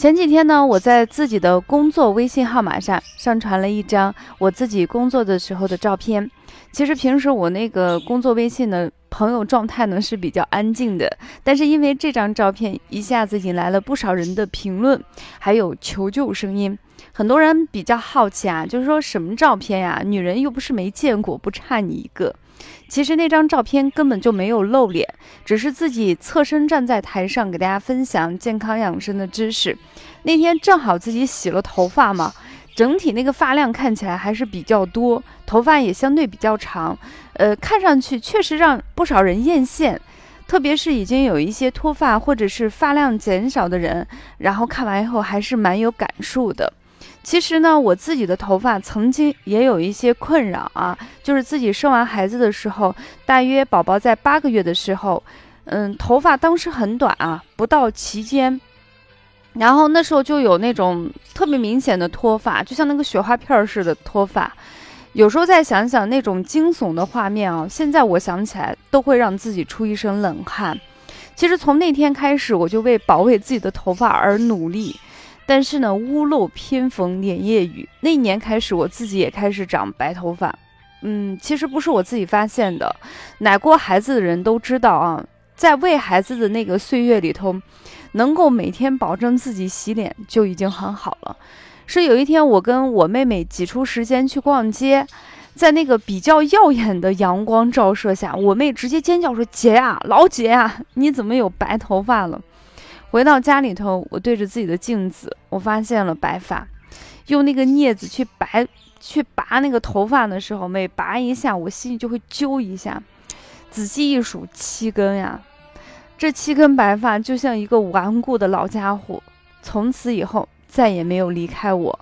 前几天呢，我在自己的工作微信号码上上传了一张我自己工作的时候的照片。其实平时我那个工作微信呢。朋友状态呢是比较安静的，但是因为这张照片一下子引来了不少人的评论，还有求救声音。很多人比较好奇啊，就是说什么照片呀？女人又不是没见过，不差你一个。其实那张照片根本就没有露脸，只是自己侧身站在台上给大家分享健康养生的知识。那天正好自己洗了头发嘛。整体那个发量看起来还是比较多，头发也相对比较长，呃，看上去确实让不少人艳羡，特别是已经有一些脱发或者是发量减少的人，然后看完以后还是蛮有感触的。其实呢，我自己的头发曾经也有一些困扰啊，就是自己生完孩子的时候，大约宝宝在八个月的时候，嗯，头发当时很短啊，不到齐肩。然后那时候就有那种特别明显的脱发，就像那个雪花片儿似的脱发。有时候再想想那种惊悚的画面啊，现在我想起来都会让自己出一身冷汗。其实从那天开始，我就为保卫自己的头发而努力。但是呢，屋漏偏逢连夜雨，那一年开始，我自己也开始长白头发。嗯，其实不是我自己发现的，奶过孩子的人都知道啊，在喂孩子的那个岁月里头。能够每天保证自己洗脸就已经很好了。是有一天，我跟我妹妹挤出时间去逛街，在那个比较耀眼的阳光照射下，我妹直接尖叫说：“姐呀，老姐呀，你怎么有白头发了？”回到家里头，我对着自己的镜子，我发现了白发。用那个镊子去拔去拔那个头发的时候，每拔一下，我心里就会揪一下。仔细一数，七根呀。这七根白发就像一个顽固的老家伙，从此以后再也没有离开我。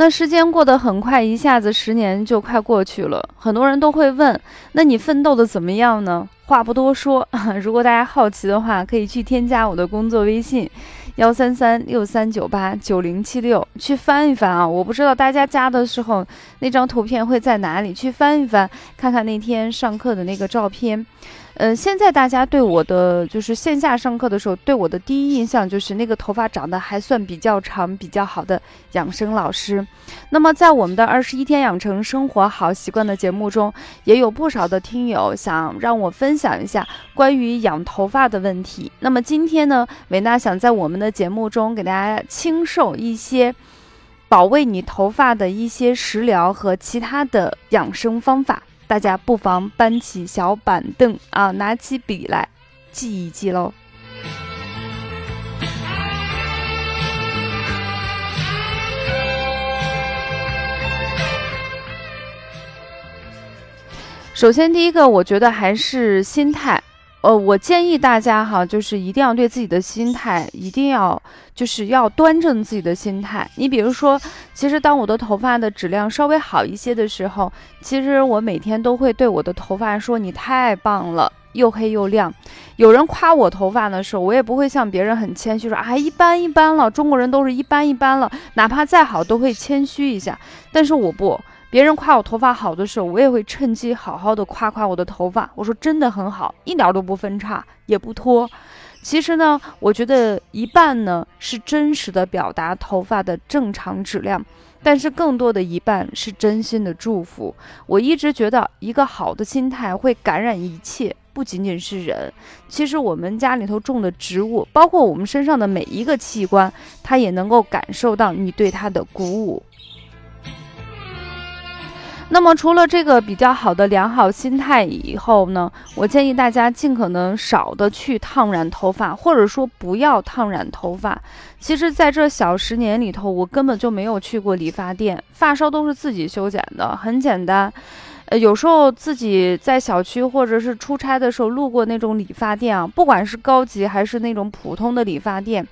那时间过得很快，一下子十年就快过去了。很多人都会问：那你奋斗的怎么样呢？话不多说，如果大家好奇的话，可以去添加我的工作微信。幺三三六三九八九零七六，去翻一翻啊！我不知道大家加的时候那张图片会在哪里，去翻一翻，看看那天上课的那个照片。呃，现在大家对我的就是线下上课的时候，对我的第一印象就是那个头发长得还算比较长、比较好的养生老师。那么在我们的二十一天养成生活好习惯的节目中，也有不少的听友想让我分享一下关于养头发的问题。那么今天呢，维娜想在我们的节目中给大家倾授一些保卫你头发的一些食疗和其他的养生方法。大家不妨搬起小板凳啊，拿起笔来记一记喽。首先，第一个，我觉得还是心态。呃，我建议大家哈，就是一定要对自己的心态，一定要就是要端正自己的心态。你比如说，其实当我的头发的质量稍微好一些的时候，其实我每天都会对我的头发说：“你太棒了，又黑又亮。”有人夸我头发的时候，我也不会像别人很谦虚说：“啊，一般一般了。”中国人都是一般一般了，哪怕再好都会谦虚一下。但是我不。别人夸我头发好的时候，我也会趁机好好的夸夸我的头发。我说真的很好，一点都不分叉，也不脱。其实呢，我觉得一半呢是真实的表达头发的正常质量，但是更多的一半是真心的祝福。我一直觉得一个好的心态会感染一切，不仅仅是人。其实我们家里头种的植物，包括我们身上的每一个器官，它也能够感受到你对它的鼓舞。那么除了这个比较好的良好心态以后呢，我建议大家尽可能少的去烫染头发，或者说不要烫染头发。其实，在这小十年里头，我根本就没有去过理发店，发梢都是自己修剪的，很简单。呃，有时候自己在小区或者是出差的时候路过那种理发店啊，不管是高级还是那种普通的理发店，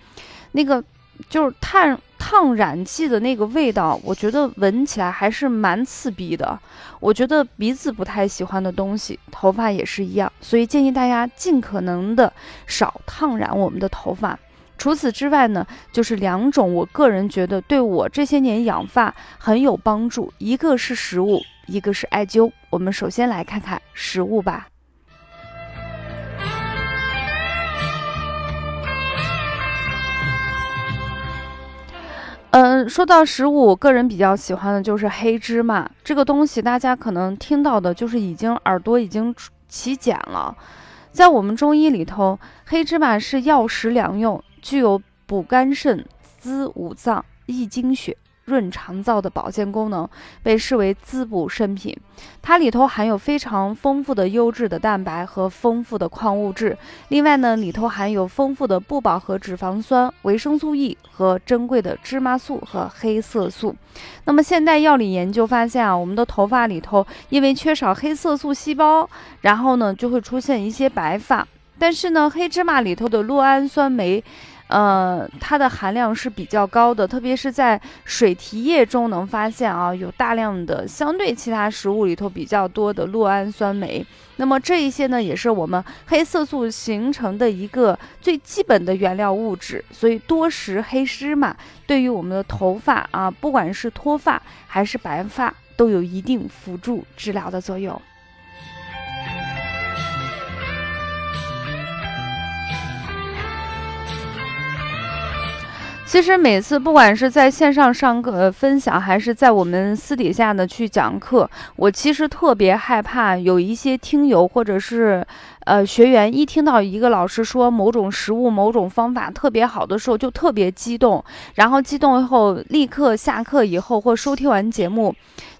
那个就是烫烫染剂的那个味道，我觉得闻起来还是蛮刺鼻的。我觉得鼻子不太喜欢的东西，头发也是一样，所以建议大家尽可能的少烫染我们的头发。除此之外呢，就是两种我个人觉得对我这些年养发很有帮助，一个是食物，一个是艾灸。我们首先来看看食物吧。嗯，说到食物，我个人比较喜欢的就是黑芝麻这个东西，大家可能听到的就是已经耳朵已经起茧了。在我们中医里头，黑芝麻是药食两用。具有补肝肾、滋五脏、益精血、润肠燥的保健功能，被视为滋补圣品。它里头含有非常丰富的优质的蛋白和丰富的矿物质。另外呢，里头含有丰富的不饱和脂肪酸、维生素 E 和珍贵的芝麻素和黑色素。那么现代药理研究发现啊，我们的头发里头因为缺少黑色素细胞，然后呢就会出现一些白发。但是呢，黑芝麻里头的酪氨酸酶。呃，它的含量是比较高的，特别是在水提液中能发现啊，有大量的相对其他食物里头比较多的酪氨酸酶。那么这一些呢，也是我们黑色素形成的一个最基本的原料物质。所以多食黑芝麻对于我们的头发啊，不管是脱发还是白发，都有一定辅助治疗的作用。其实每次不管是在线上上课分享，还是在我们私底下的去讲课，我其实特别害怕有一些听友或者是呃学员，一听到一个老师说某种食物、某种方法特别好的时候，就特别激动，然后激动以后立刻下课以后或收听完节目。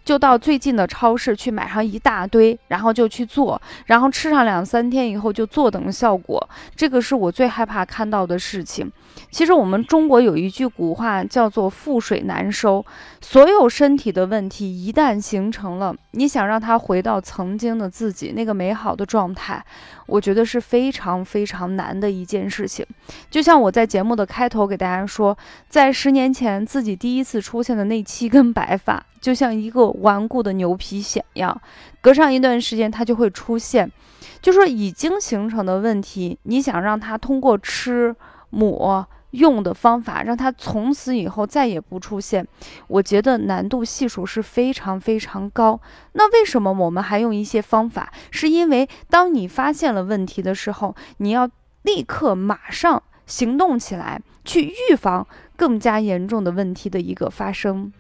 就到最近的超市去买上一大堆，然后就去做，然后吃上两三天以后就坐等效果。这个是我最害怕看到的事情。其实我们中国有一句古话叫做“覆水难收”，所有身体的问题一旦形成了，你想让它回到曾经的自己那个美好的状态，我觉得是非常非常难的一件事情。就像我在节目的开头给大家说，在十年前自己第一次出现的那七根白发。就像一个顽固的牛皮癣样，隔上一段时间它就会出现。就说已经形成的问题，你想让它通过吃、抹、用的方法，让它从此以后再也不出现，我觉得难度系数是非常非常高。那为什么我们还用一些方法？是因为当你发现了问题的时候，你要立刻马上行动起来，去预防更加严重的问题的一个发生。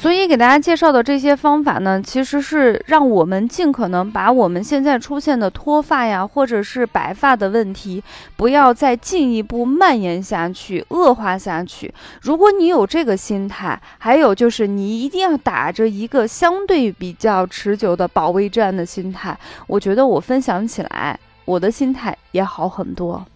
所以给大家介绍的这些方法呢，其实是让我们尽可能把我们现在出现的脱发呀，或者是白发的问题，不要再进一步蔓延下去、恶化下去。如果你有这个心态，还有就是你一定要打着一个相对比较持久的保卫战的心态，我觉得我分享起来，我的心态也好很多。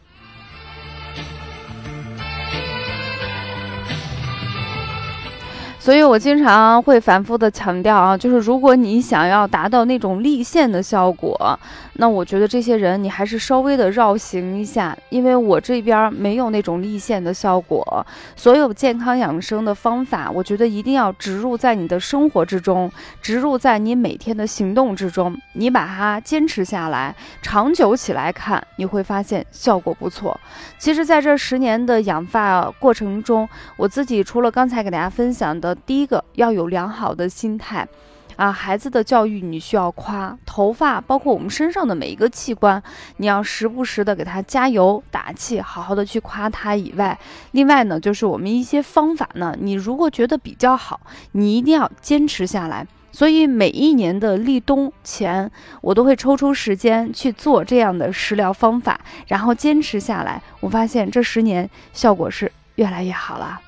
所以我经常会反复的强调啊，就是如果你想要达到那种立线的效果，那我觉得这些人你还是稍微的绕行一下，因为我这边没有那种立线的效果。所有健康养生的方法，我觉得一定要植入在你的生活之中，植入在你每天的行动之中，你把它坚持下来，长久起来看，你会发现效果不错。其实，在这十年的养发过程中，我自己除了刚才给大家分享的。第一个要有良好的心态，啊，孩子的教育你需要夸头发，包括我们身上的每一个器官，你要时不时的给他加油打气，好好的去夸他。以外，另外呢，就是我们一些方法呢，你如果觉得比较好，你一定要坚持下来。所以每一年的立冬前，我都会抽出时间去做这样的食疗方法，然后坚持下来。我发现这十年效果是越来越好了。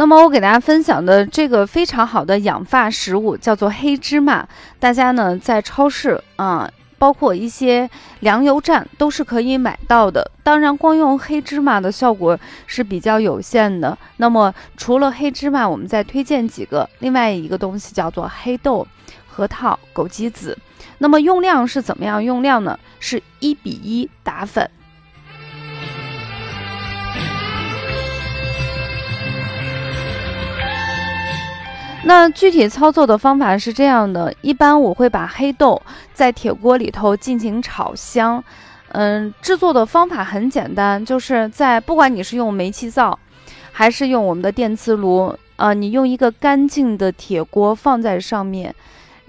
那么我给大家分享的这个非常好的养发食物叫做黑芝麻，大家呢在超市啊。包括一些粮油站都是可以买到的。当然，光用黑芝麻的效果是比较有限的。那么，除了黑芝麻，我们再推荐几个，另外一个东西叫做黑豆、核桃、枸杞子。那么用量是怎么样用量呢？是一比一打粉。那具体操作的方法是这样的：一般我会把黑豆在铁锅里头进行炒香。嗯，制作的方法很简单，就是在不管你是用煤气灶，还是用我们的电磁炉，呃，你用一个干净的铁锅放在上面，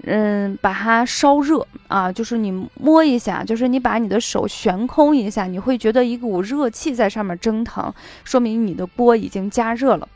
嗯，把它烧热啊，就是你摸一下，就是你把你的手悬空一下，你会觉得一股热气在上面蒸腾，说明你的锅已经加热了。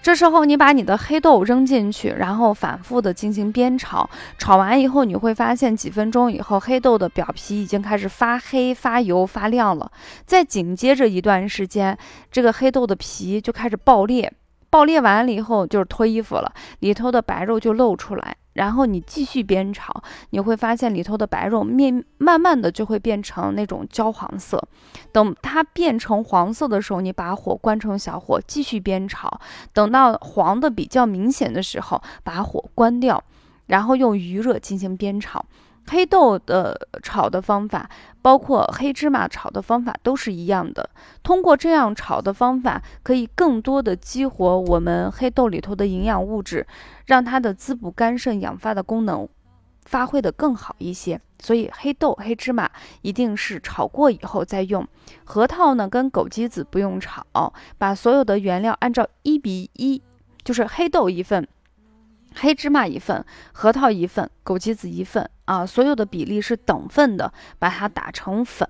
这时候，你把你的黑豆扔进去，然后反复的进行煸炒。炒完以后，你会发现几分钟以后，黑豆的表皮已经开始发黑、发油、发亮了。再紧接着一段时间，这个黑豆的皮就开始爆裂。爆裂完了以后，就是脱衣服了，里头的白肉就露出来。然后你继续煸炒，你会发现里头的白肉面慢慢的就会变成那种焦黄色。等它变成黄色的时候，你把火关成小火，继续煸炒。等到黄的比较明显的时候，把火关掉，然后用余热进行煸炒。黑豆的炒的方法，包括黑芝麻炒的方法都是一样的。通过这样炒的方法，可以更多的激活我们黑豆里头的营养物质，让它的滋补肝肾、养发的功能发挥的更好一些。所以黑豆、黑芝麻一定是炒过以后再用。核桃呢，跟枸杞子不用炒，把所有的原料按照一比一，就是黑豆一份，黑芝麻一份，核桃一份，枸杞子一份。啊，所有的比例是等份的，把它打成粉。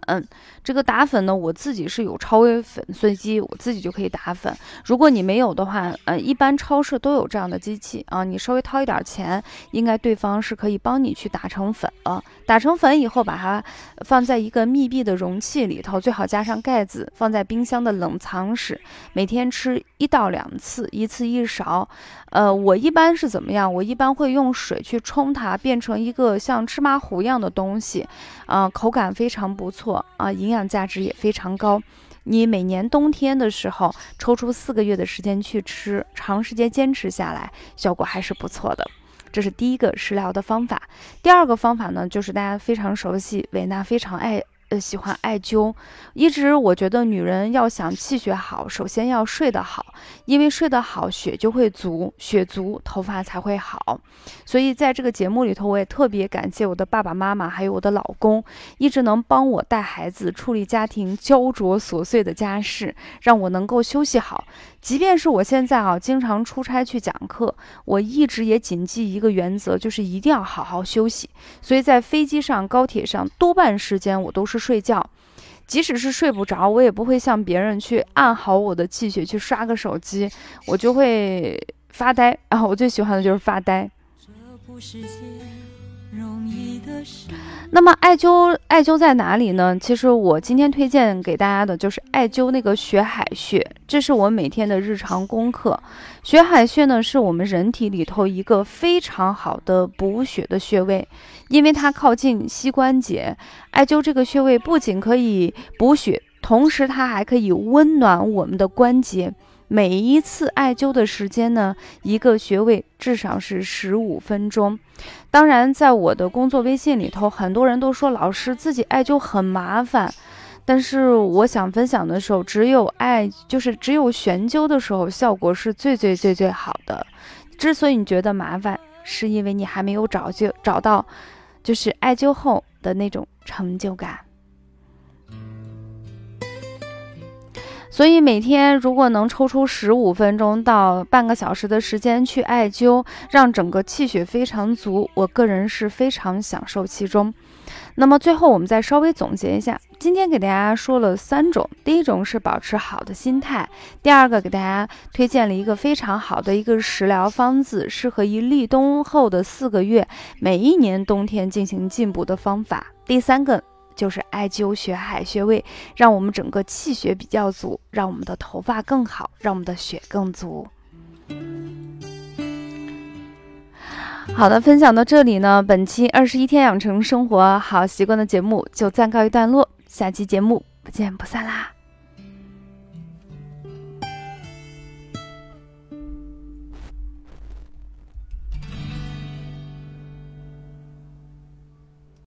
这个打粉呢，我自己是有超微粉碎机，我自己就可以打粉。如果你没有的话，呃，一般超市都有这样的机器啊，你稍微掏一点钱，应该对方是可以帮你去打成粉了。打成粉以后，把它放在一个密闭的容器里头，最好加上盖子，放在冰箱的冷藏室。每天吃一到两次，一次一勺。呃，我一般是怎么样？我一般会用水去冲它，变成一个像。芝麻糊一样的东西，啊，口感非常不错啊，营养价值也非常高。你每年冬天的时候抽出四个月的时间去吃，长时间坚持下来，效果还是不错的。这是第一个食疗的方法。第二个方法呢，就是大家非常熟悉，维娜非常爱。呃，喜欢艾灸，一直我觉得女人要想气血好，首先要睡得好，因为睡得好，血就会足，血足，头发才会好。所以在这个节目里头，我也特别感谢我的爸爸妈妈，还有我的老公，一直能帮我带孩子，处理家庭焦灼琐碎的家事，让我能够休息好。即便是我现在啊，经常出差去讲课，我一直也谨记一个原则，就是一定要好好休息。所以在飞机上、高铁上，多半时间我都是睡觉。即使是睡不着，我也不会像别人去按好我的气血去刷个手机，我就会发呆。然后我最喜欢的就是发呆。这不是那么艾灸，艾灸在哪里呢？其实我今天推荐给大家的就是艾灸那个血海穴，这是我每天的日常功课。血海穴呢，是我们人体里头一个非常好的补血的穴位，因为它靠近膝关节。艾灸这个穴位不仅可以补血，同时它还可以温暖我们的关节。每一次艾灸的时间呢，一个穴位至少是十五分钟。当然，在我的工作微信里头，很多人都说老师自己艾灸很麻烦。但是我想分享的时候，只有艾就是只有悬灸的时候，效果是最最最最好的。之所以你觉得麻烦，是因为你还没有找就找到，就是艾灸后的那种成就感。所以每天如果能抽出十五分钟到半个小时的时间去艾灸，让整个气血非常足，我个人是非常享受其中。那么最后我们再稍微总结一下，今天给大家说了三种，第一种是保持好的心态，第二个给大家推荐了一个非常好的一个食疗方子，适合于立冬后的四个月，每一年冬天进行进补的方法，第三个。就是艾灸血海穴位，让我们整个气血比较足，让我们的头发更好，让我们的血更足。好的，分享到这里呢，本期二十一天养成生活好习惯的节目就暂告一段落，下期节目不见不散啦。